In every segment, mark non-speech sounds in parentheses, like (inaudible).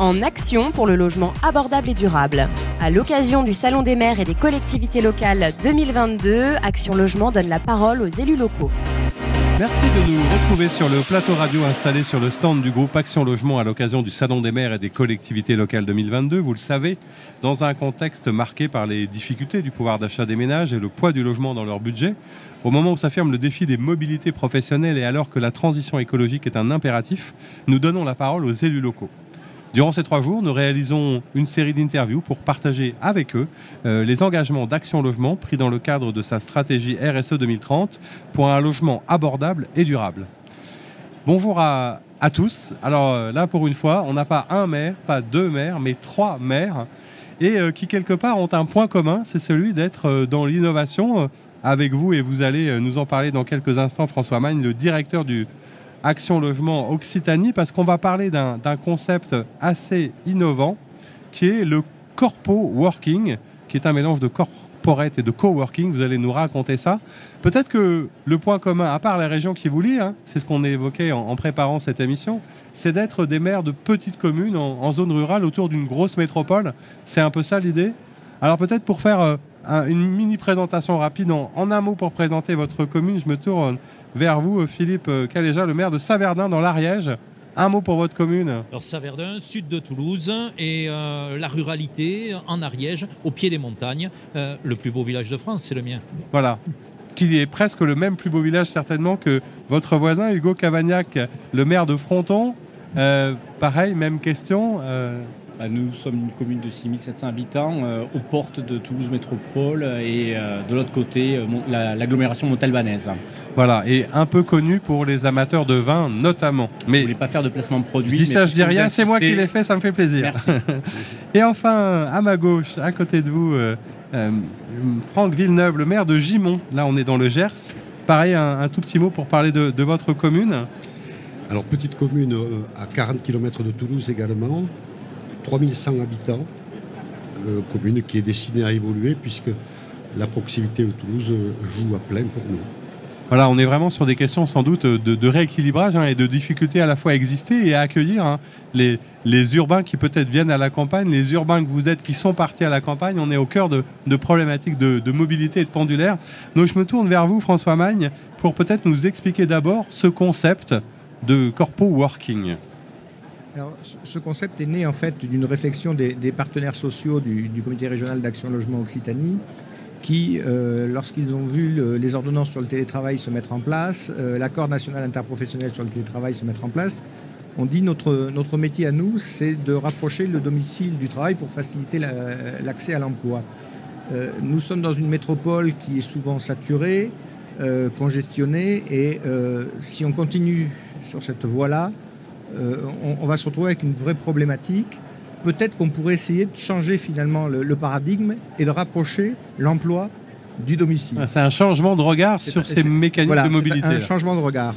en action pour le logement abordable et durable. À l'occasion du Salon des maires et des collectivités locales 2022, Action Logement donne la parole aux élus locaux. Merci de nous retrouver sur le plateau radio installé sur le stand du groupe Action Logement à l'occasion du Salon des maires et des collectivités locales 2022. Vous le savez, dans un contexte marqué par les difficultés du pouvoir d'achat des ménages et le poids du logement dans leur budget, au moment où s'affirme le défi des mobilités professionnelles et alors que la transition écologique est un impératif, nous donnons la parole aux élus locaux. Durant ces trois jours, nous réalisons une série d'interviews pour partager avec eux euh, les engagements d'Action Logement pris dans le cadre de sa stratégie RSE 2030 pour un logement abordable et durable. Bonjour à, tous. Alors euh, là, pour une fois, on n'a pas un maire, pas deux maires, mais trois maires et euh, qui quelque part ont un point commun, c'est celui d'être dans l'innovation avec vous et vous allez nous en parler dans quelques instants, François Magne, le directeur du Action Logement Occitanie parce qu'on va parler d'un concept assez innovant qui est le corpo working, qui est un mélange de corporate et de coworking. Vous allez nous raconter ça. Peut-être que le point commun, à part les régions qui vous lient, hein, c'est ce qu'on a évoqué en, préparant cette émission, c'est d'être des maires de petites communes en, zone rurale autour d'une grosse métropole. C'est un peu ça l'idée. Alors peut-être pour faire euh, une mini présentation rapide en, en, un mot pour présenter votre commune, je me tourne vers vous, Philippe Caléja, le maire de Saverdin dans l'Ariège. Un mot pour votre commune Alors Saverdin, sud de Toulouse, et euh, la ruralité en Ariège, au pied des montagnes. Euh, le plus beau village de France, c'est le mien. Voilà. Qui est presque le même plus beau village certainement que votre voisin, Hugo Cavagnac, le maire de Fronton. Euh, pareil, même question. Bah, nous sommes une commune de 6700 habitants, aux portes de Toulouse Métropole et de l'autre côté, l'agglomération montalbanaise. Voilà, et un peu connu pour les amateurs de vin notamment. Mais je voulais pas faire de placement de produit. Je dis ça, je dis rien, c'est moi qui l'ai fait, ça me fait plaisir. Merci. (laughs) et enfin, à ma gauche, à côté de vous, euh, euh, Franck Villeneuve, le maire de Gimont. Là, on est dans le Gers. Pareil, un, tout petit mot pour parler de, votre commune. Alors, petite commune euh, à 40 km de Toulouse également, 3100 habitants, commune qui est destinée à évoluer puisque la proximité de Toulouse joue à plein pour nous. Voilà, on est vraiment sur des questions sans doute de, rééquilibrage hein, et de difficulté à la fois à exister et à accueillir hein, les, urbains qui peut-être viennent à la campagne, les urbains que vous êtes qui sont partis à la campagne. On est au cœur de, problématiques de, mobilité et de pendulaire. Donc je me tourne vers vous, François Magne, pour peut-être nous expliquer d'abord ce concept de corpo working. Alors, ce concept est né en fait d'une réflexion des, partenaires sociaux du, comité régional d'action logement Occitanie qui, euh, lorsqu'ils ont vu les ordonnances sur le télétravail se mettre en place, euh, l'accord national interprofessionnel sur le télétravail se mettre en place, ont dit notre, notre métier à nous, c'est de rapprocher le domicile du travail pour faciliter l'accès à l'emploi. Euh, nous sommes dans une métropole qui est souvent saturée, congestionnée, et si on continue sur cette voie-là, on, on, va se retrouver avec une vraie problématique peut-être qu'on pourrait essayer de changer finalement le, paradigme et de rapprocher l'emploi du domicile. Ah, c'est un changement de regard sur ces mécanismes de mobilité. Un changement de regard.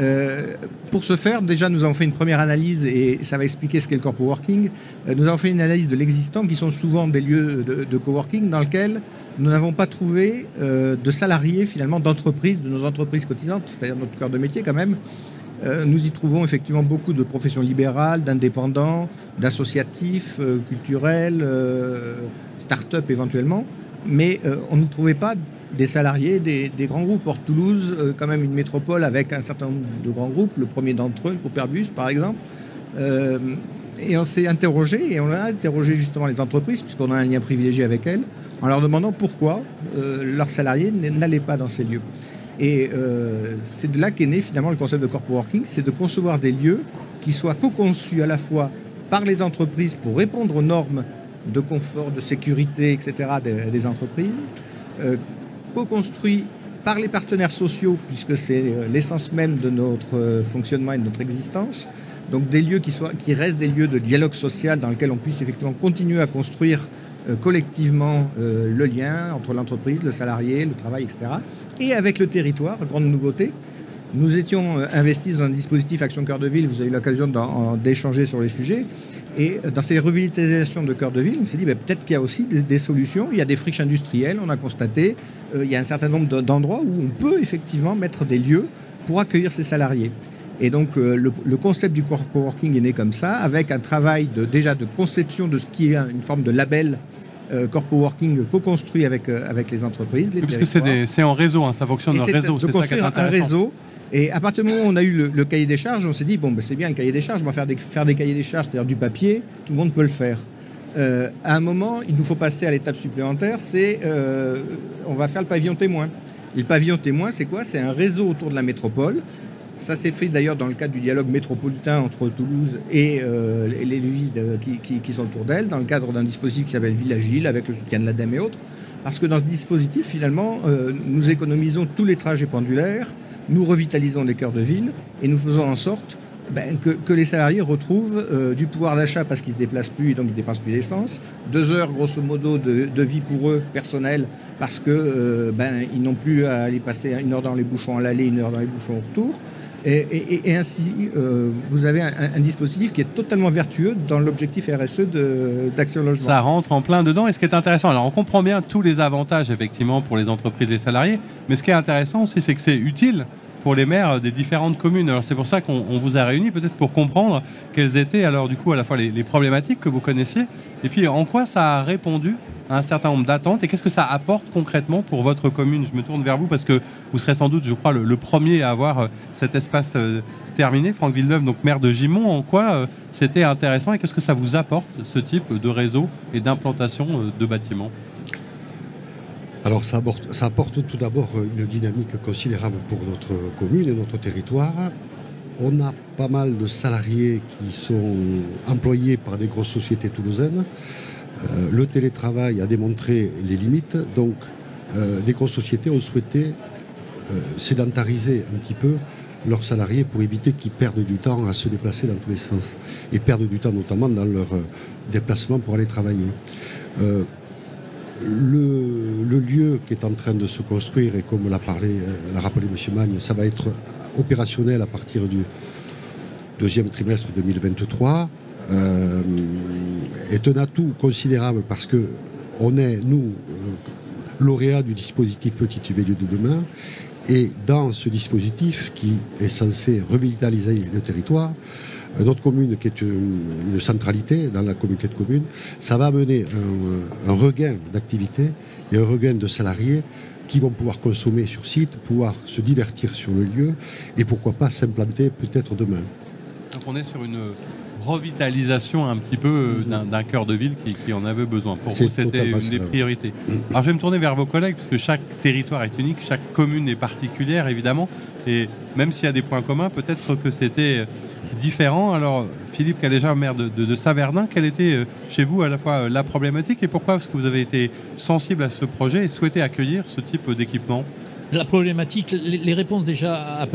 Euh, pour ce faire, déjà, nous avons fait une première analyse et ça va expliquer ce qu'est le corpo working. Euh, nous avons fait une analyse de l'existant, qui sont souvent des lieux de, coworking dans lesquels nous n'avons pas trouvé euh, de salariés, finalement, d'entreprises, de nos entreprises cotisantes, c'est-à-dire notre cœur de métier quand même, euh, nous y trouvons effectivement beaucoup de professions libérales, d'indépendants, d'associatifs, euh, culturels, euh, start-up éventuellement, mais on ne trouvait pas des salariés des, grands groupes. Port Toulouse, quand même une métropole avec un certain nombre de grands groupes, le premier d'entre eux, le par exemple. et on s'est interrogé, et on a interrogé justement les entreprises, puisqu'on a un lien privilégié avec elles, en leur demandant pourquoi leurs salariés n'allaient pas dans ces lieux. Et euh, c'est de là qu'est né finalement le concept de corpo working, c'est de concevoir des lieux qui soient co-conçus à la fois par les entreprises pour répondre aux normes de confort, de sécurité, etc. des, entreprises, euh, co-construits par les partenaires sociaux, puisque c'est euh, l'essence même de notre fonctionnement et de notre existence. Donc des lieux qui, qui restent des lieux de dialogue social dans lesquels on puisse effectivement continuer à construire collectivement euh, le lien entre l'entreprise, le salarié, le travail, etc. Et avec le territoire, grande nouveauté, nous étions euh, investis dans un dispositif Action Cœur de Ville, vous avez eu l'occasion d'échanger sur les sujets. Et dans ces revitalisations de cœur de ville, on s'est dit ben, peut-être qu'il y a aussi des, solutions. Il y a des friches industrielles, on a constaté. il y a un certain nombre d'endroits où on peut effectivement mettre des lieux pour accueillir ces salariés. Et donc euh, le, le concept du coworking est né comme ça, avec un travail de, déjà de conception de ce qui est une forme de label euh, Corpo Working co-construit avec, euh, avec les entreprises. Les Oui, parce que c'est en réseau, hein, ça fonctionne en réseau, c'est ça qui est construire un réseau. Et à partir du moment où on a eu le, le cahier des charges, on s'est dit, bon, ben, c'est bien le cahier des charges, on va faire des, faire des cahiers des charges, c'est-à-dire du papier, tout le monde peut le faire. Euh, à un moment, il nous faut passer à l'étape supplémentaire, c'est on va faire le pavillon témoin. Et le pavillon témoin, c'est quoi? C'est un réseau autour de la métropole. Ça s'est fait d'ailleurs dans le cadre du dialogue métropolitain entre Toulouse et euh, les les villes qui, sont autour d'elle, dans le cadre d'un dispositif qui s'appelle Ville Agile, avec le soutien de l'ADEME et autres. Parce que dans ce dispositif, finalement, euh, nous économisons tous les trajets pendulaires, nous revitalisons les cœurs de ville et nous faisons en sorte ben, que, les salariés retrouvent euh, du pouvoir d'achat parce qu'ils ne se déplacent plus et donc ils ne dépensent plus d'essence. Deux heures, grosso modo, de, vie pour eux, personnelle, parce que ben, n'ont plus à aller passer une heure dans les bouchons à l'aller, une heure dans les bouchons au retour. Et, ainsi, euh, vous avez un, dispositif qui est totalement vertueux dans l'objectif RSE d'Action Logement. Ça rentre en plein dedans. Et ce qui est intéressant, alors on comprend bien tous les avantages effectivement pour les entreprises et les salariés, mais ce qui est intéressant aussi, c'est que c'est utile pour les maires des différentes communes. Alors c'est pour ça qu'on on vous a réunis, peut-être pour comprendre quelles étaient alors du coup à la fois les, problématiques que vous connaissiez, et puis en quoi ça a répondu un certain nombre d'attentes, et qu'est-ce que ça apporte concrètement pour votre commune? Je me tourne vers vous parce que vous serez sans doute, je crois, le, premier à avoir euh, cet espace euh, terminé. Franck Villeneuve, donc maire de Gimont, en quoi euh, c'était intéressant et qu'est-ce que ça vous apporte, ce type de réseau et d'implantation de bâtiments? Alors ça apporte tout d'abord une dynamique considérable pour notre commune et notre territoire. On a pas mal de salariés qui sont employés par des grosses sociétés toulousaines. Euh, le télétravail a démontré les limites, donc euh, des grosses sociétés ont souhaité euh, sédentariser un petit peu leurs salariés pour éviter qu'ils perdent du temps à se déplacer dans tous les sens et perdent du temps notamment dans leur déplacement pour aller travailler. Le, lieu qui est en train de se construire, et comme l'a rappelé M. Magne, ça va être opérationnel à partir du deuxième trimestre 2023, euh, est un atout considérable parce que on est, nous, euh, lauréats du dispositif Petit UV lieu de demain, et dans ce dispositif qui est censé revitaliser le territoire, euh, notre commune qui est une, centralité dans la communauté de communes, ça va amener un, un regain d'activité et un regain de salariés qui vont pouvoir consommer sur site, pouvoir se divertir sur le lieu et pourquoi pas s'implanter peut-être demain. Donc on est sur une revitalisation un petit peu euh, d'un cœur de ville qui, qui en avait besoin. Pour vous, c'était une des priorités. Alors je vais me tourner vers vos collègues, parce que chaque territoire est unique, chaque commune est particulière, évidemment. Et même s'il y a des points communs, peut-être que c'était différent. Alors Philippe Caléja, maire de, de, de Saverdin, quelle était euh, chez vous à la fois euh, la problématique et pourquoi est-ce que vous avez été sensible à ce projet et souhaité accueillir ce type d'équipement? La problématique, les, réponses déjà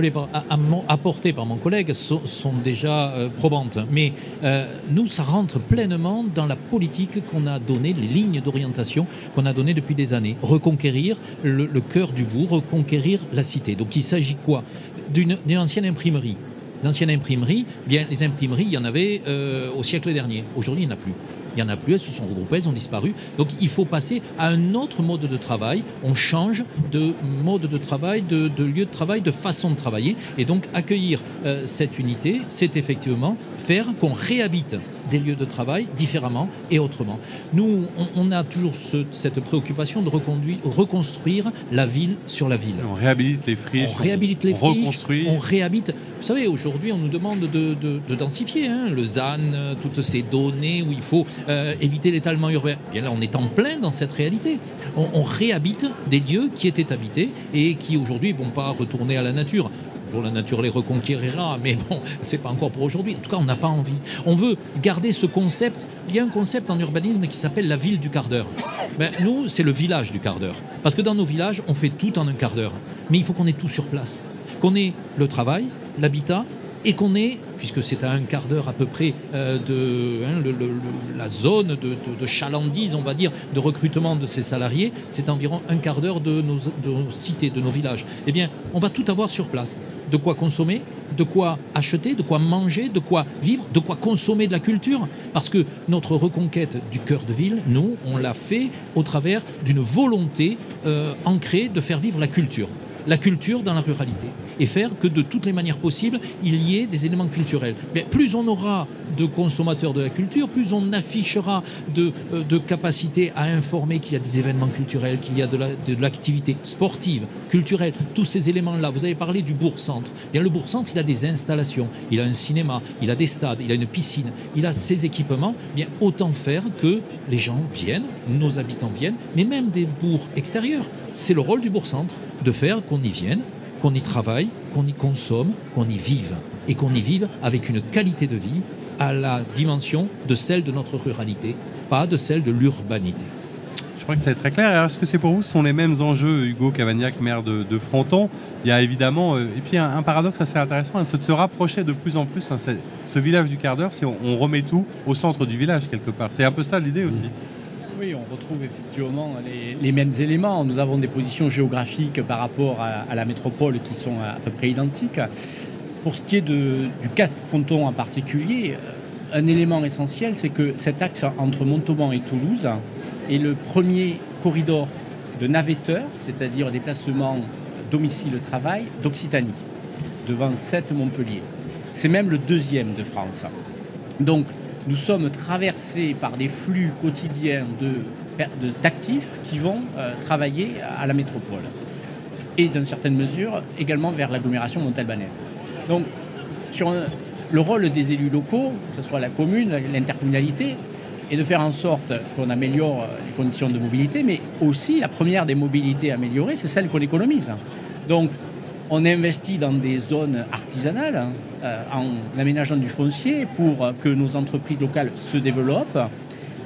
apportées par mon collègue sont, déjà euh, probantes. Mais euh, nous, ça rentre pleinement dans la politique qu'on a donnée, les lignes d'orientation qu'on a données depuis des années. Reconquérir le, cœur du bourg, reconquérir la cité. Donc il s'agit quoi? D'une ancienne imprimerie. L'ancienne imprimerie, bien les imprimeries, il y en avait euh, au siècle dernier. Aujourd'hui, il n'y en a plus. Il n'y en a plus, elles se sont regroupées, elles ont disparu. Donc il faut passer à un autre mode de travail. On change de mode de travail, de, de lieu de travail, de façon de travailler. Et donc accueillir euh, cette unité, c'est effectivement faire qu'on réhabite des lieux de travail différemment et autrement. Nous, on, on a toujours ce- cette préoccupation de reconduire- reconstruire la ville sur la ville. On réhabilite les friches, On réhabilite les on friches, reconstruit. on réhabite. Vous savez, aujourd'hui, on nous demande de, de- de densifier hein, le ZAN, euh, toutes ces données où il faut euh, éviter l'étalement urbain. Bien là, on est en plein dans cette réalité. On, réhabite des lieux qui étaient habités et qui aujourd'hui ne vont pas retourner à la nature. La nature les reconquérira, mais bon, (laughs) c'est pas encore pour aujourd'hui. En tout cas, on n'a pas envie. On veut garder ce concept. Il y a un concept en urbanisme qui s'appelle la ville du quart d'heure. Ben, nous, c'est le village du quart d'heure. Parce que dans nos villages, on fait tout en un quart d'heure. Mais il faut qu'on ait tout sur place. Qu'on ait le travail, l'habitat, et qu'on ait, puisque c'est à un quart d'heure à peu près euh, de hein, la zone de, chalandise, on va dire, de recrutement de ces salariés, c'est environ un quart d'heure de nos, de nos cités, de nos villages. Eh bien, on va tout avoir sur place. De quoi consommer, de quoi acheter, de quoi manger, de quoi vivre, de quoi consommer de la culture. Parce que notre reconquête du cœur de ville, nous, on l'a fait au travers d'une volonté euh, ancrée de faire vivre la culture. La culture dans la ruralité. Et faire que de toutes les manières possibles, il y ait des éléments culturels. Plus on aura de consommateurs de la culture, plus on affichera de, euh, de capacité à informer qu'il y a des événements culturels, qu'il y a de l'activité sportive, culturelle, tous ces éléments-là. Vous avez parlé du bourg-centre. Le bourg-centre, il a des installations, il a un cinéma, il a des stades, il a une piscine, il a ses équipements. Bien, autant faire que les gens viennent, nos habitants viennent, mais même des bourgs extérieurs. C'est le rôle du bourg-centre de faire qu'on y vienne, qu'on y travaille, qu'on y consomme, qu'on y vive. Et qu'on y vive avec une qualité de vie à la dimension de celle de notre ruralité, pas de celle de l'urbanité. Je crois que c'est très clair. Est-ce que c'est pour vous, ce sont les mêmes enjeux, Hugo Cavagnac, maire de, Fronton? Il y a évidemment, euh, et puis un, paradoxe assez intéressant, hein, c'est de se rapprocher de plus en plus, hein, ce village du quart d'heure, si on, remet tout au centre du village quelque part. C'est un peu ça l'idée aussi. Oui, on retrouve effectivement les, mêmes éléments. Nous avons des positions géographiques par rapport à, la métropole qui sont à peu près identiques. Pour ce qui est du cas de Fronton en particulier, euh, un élément essentiel, c'est que cet axe entre Montauban et Toulouse est le premier corridor de navetteurs, c'est-à-dire déplacement domicile-travail d'Occitanie, devant 7 Montpellier. C'est même le deuxième de France. Donc, nous sommes traversés par des flux quotidiens d'actifs qui vont euh, travailler à la métropole et, dans certaine mesure, également vers l'agglomération montalbanaise. Donc, sur le rôle des élus locaux, que ce soit la commune, l'intercommunalité, est de faire en sorte qu'on améliore les conditions de mobilité, mais aussi la première des mobilités améliorées, c'est celle qu'on économise. Donc, on investit dans des zones artisanales hein, en aménageant du foncier pour que nos entreprises locales se développent.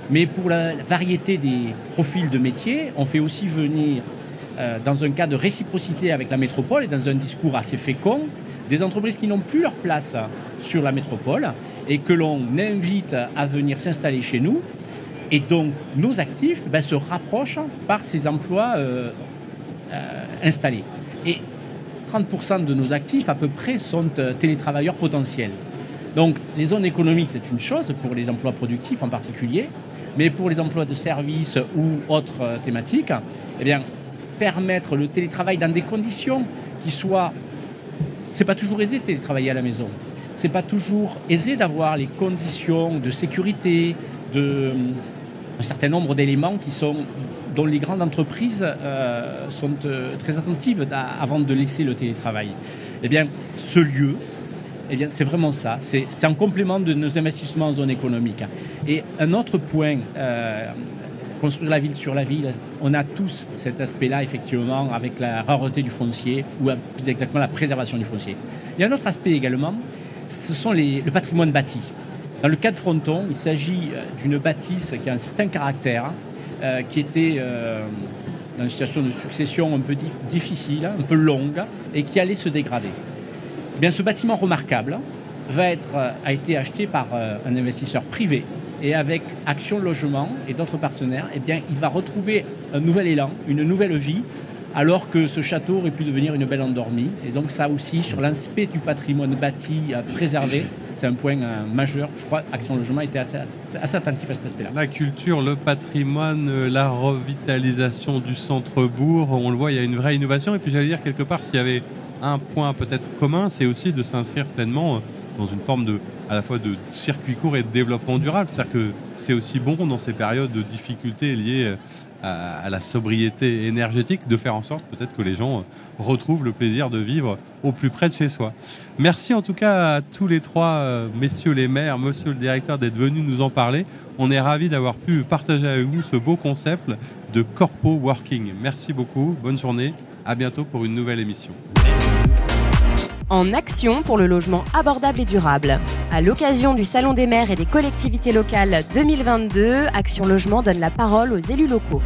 Mais pour la variété des profils de métiers, on fait aussi venir, euh, dans un cas de réciprocité avec la métropole et dans un discours assez fécond, des entreprises qui n'ont plus leur place sur la métropole et que l'on invite à venir s'installer chez nous. Et donc nos actifs ben, se rapprochent par ces emplois euh, euh, installés. 30% de nos actifs à peu près sont euh, télétravailleurs potentiels. Donc les zones économiques, c'est une chose pour les emplois productifs en particulier, mais pour les emplois de services ou autres thématiques, eh bien, permettre le télétravail dans des conditions qui soient c'est pas toujours aisé de télétravailler à la maison. C'est pas toujours aisé d'avoir les conditions de sécurité, de un certain nombre d'éléments qui sont dont les grandes entreprises euh, sont euh, très attentives avant de laisser le télétravail. Eh bien, ce lieu, eh bien, c'est vraiment ça. C'est un complément de nos investissements en zone économique. Et un autre point euh, construire la ville sur la ville, on a tous cet aspect-là, effectivement, avec la rareté du foncier, ou plus exactement la préservation du foncier. Il y a un autre aspect également, ce sont le patrimoine bâti. Dans le cas de Fronton, il s'agit euh, d'une bâtisse qui a un certain caractère, euh, qui était euh, dans une situation de succession un peu difficile, un peu longue, et qui allait se dégrader. Eh bien, ce bâtiment remarquable va être, a été acheté par un investisseur privé et avec Action Logement et d'autres partenaires, eh bien, il va retrouver un nouvel élan, une nouvelle vie, alors que ce château aurait pu devenir une belle endormie. Et donc ça aussi, sur l'aspect du patrimoine bâti à préserver, c'est un point euh, majeur. Je crois qu'Action Logement était assez, assez, attentif à cet aspect-là. La culture, le patrimoine, euh, la revitalisation du centre-bourg, on le voit, il y a une vraie innovation. Et puis j'allais dire quelque part, s'il y avait un point peut-être commun, c'est aussi de s'inscrire pleinement euh, dans une forme de, à la fois de circuit court et de développement durable. C'est-à-dire que c'est aussi bon dans ces périodes de difficultés liées à, la sobriété énergétique de faire en sorte peut-être que les gens euh, retrouvent le plaisir de vivre au plus près de chez soi. Merci en tout cas à tous les trois, euh, messieurs les maires, monsieur le directeur, d'être venus nous en parler. On est ravis d'avoir pu partager avec vous ce beau concept de Corpo Working. Merci beaucoup, bonne journée, à bientôt pour une nouvelle émission en action pour le logement abordable et durable. À l'occasion du Salon des maires et des collectivités locales 2022, Action Logement donne la parole aux élus locaux.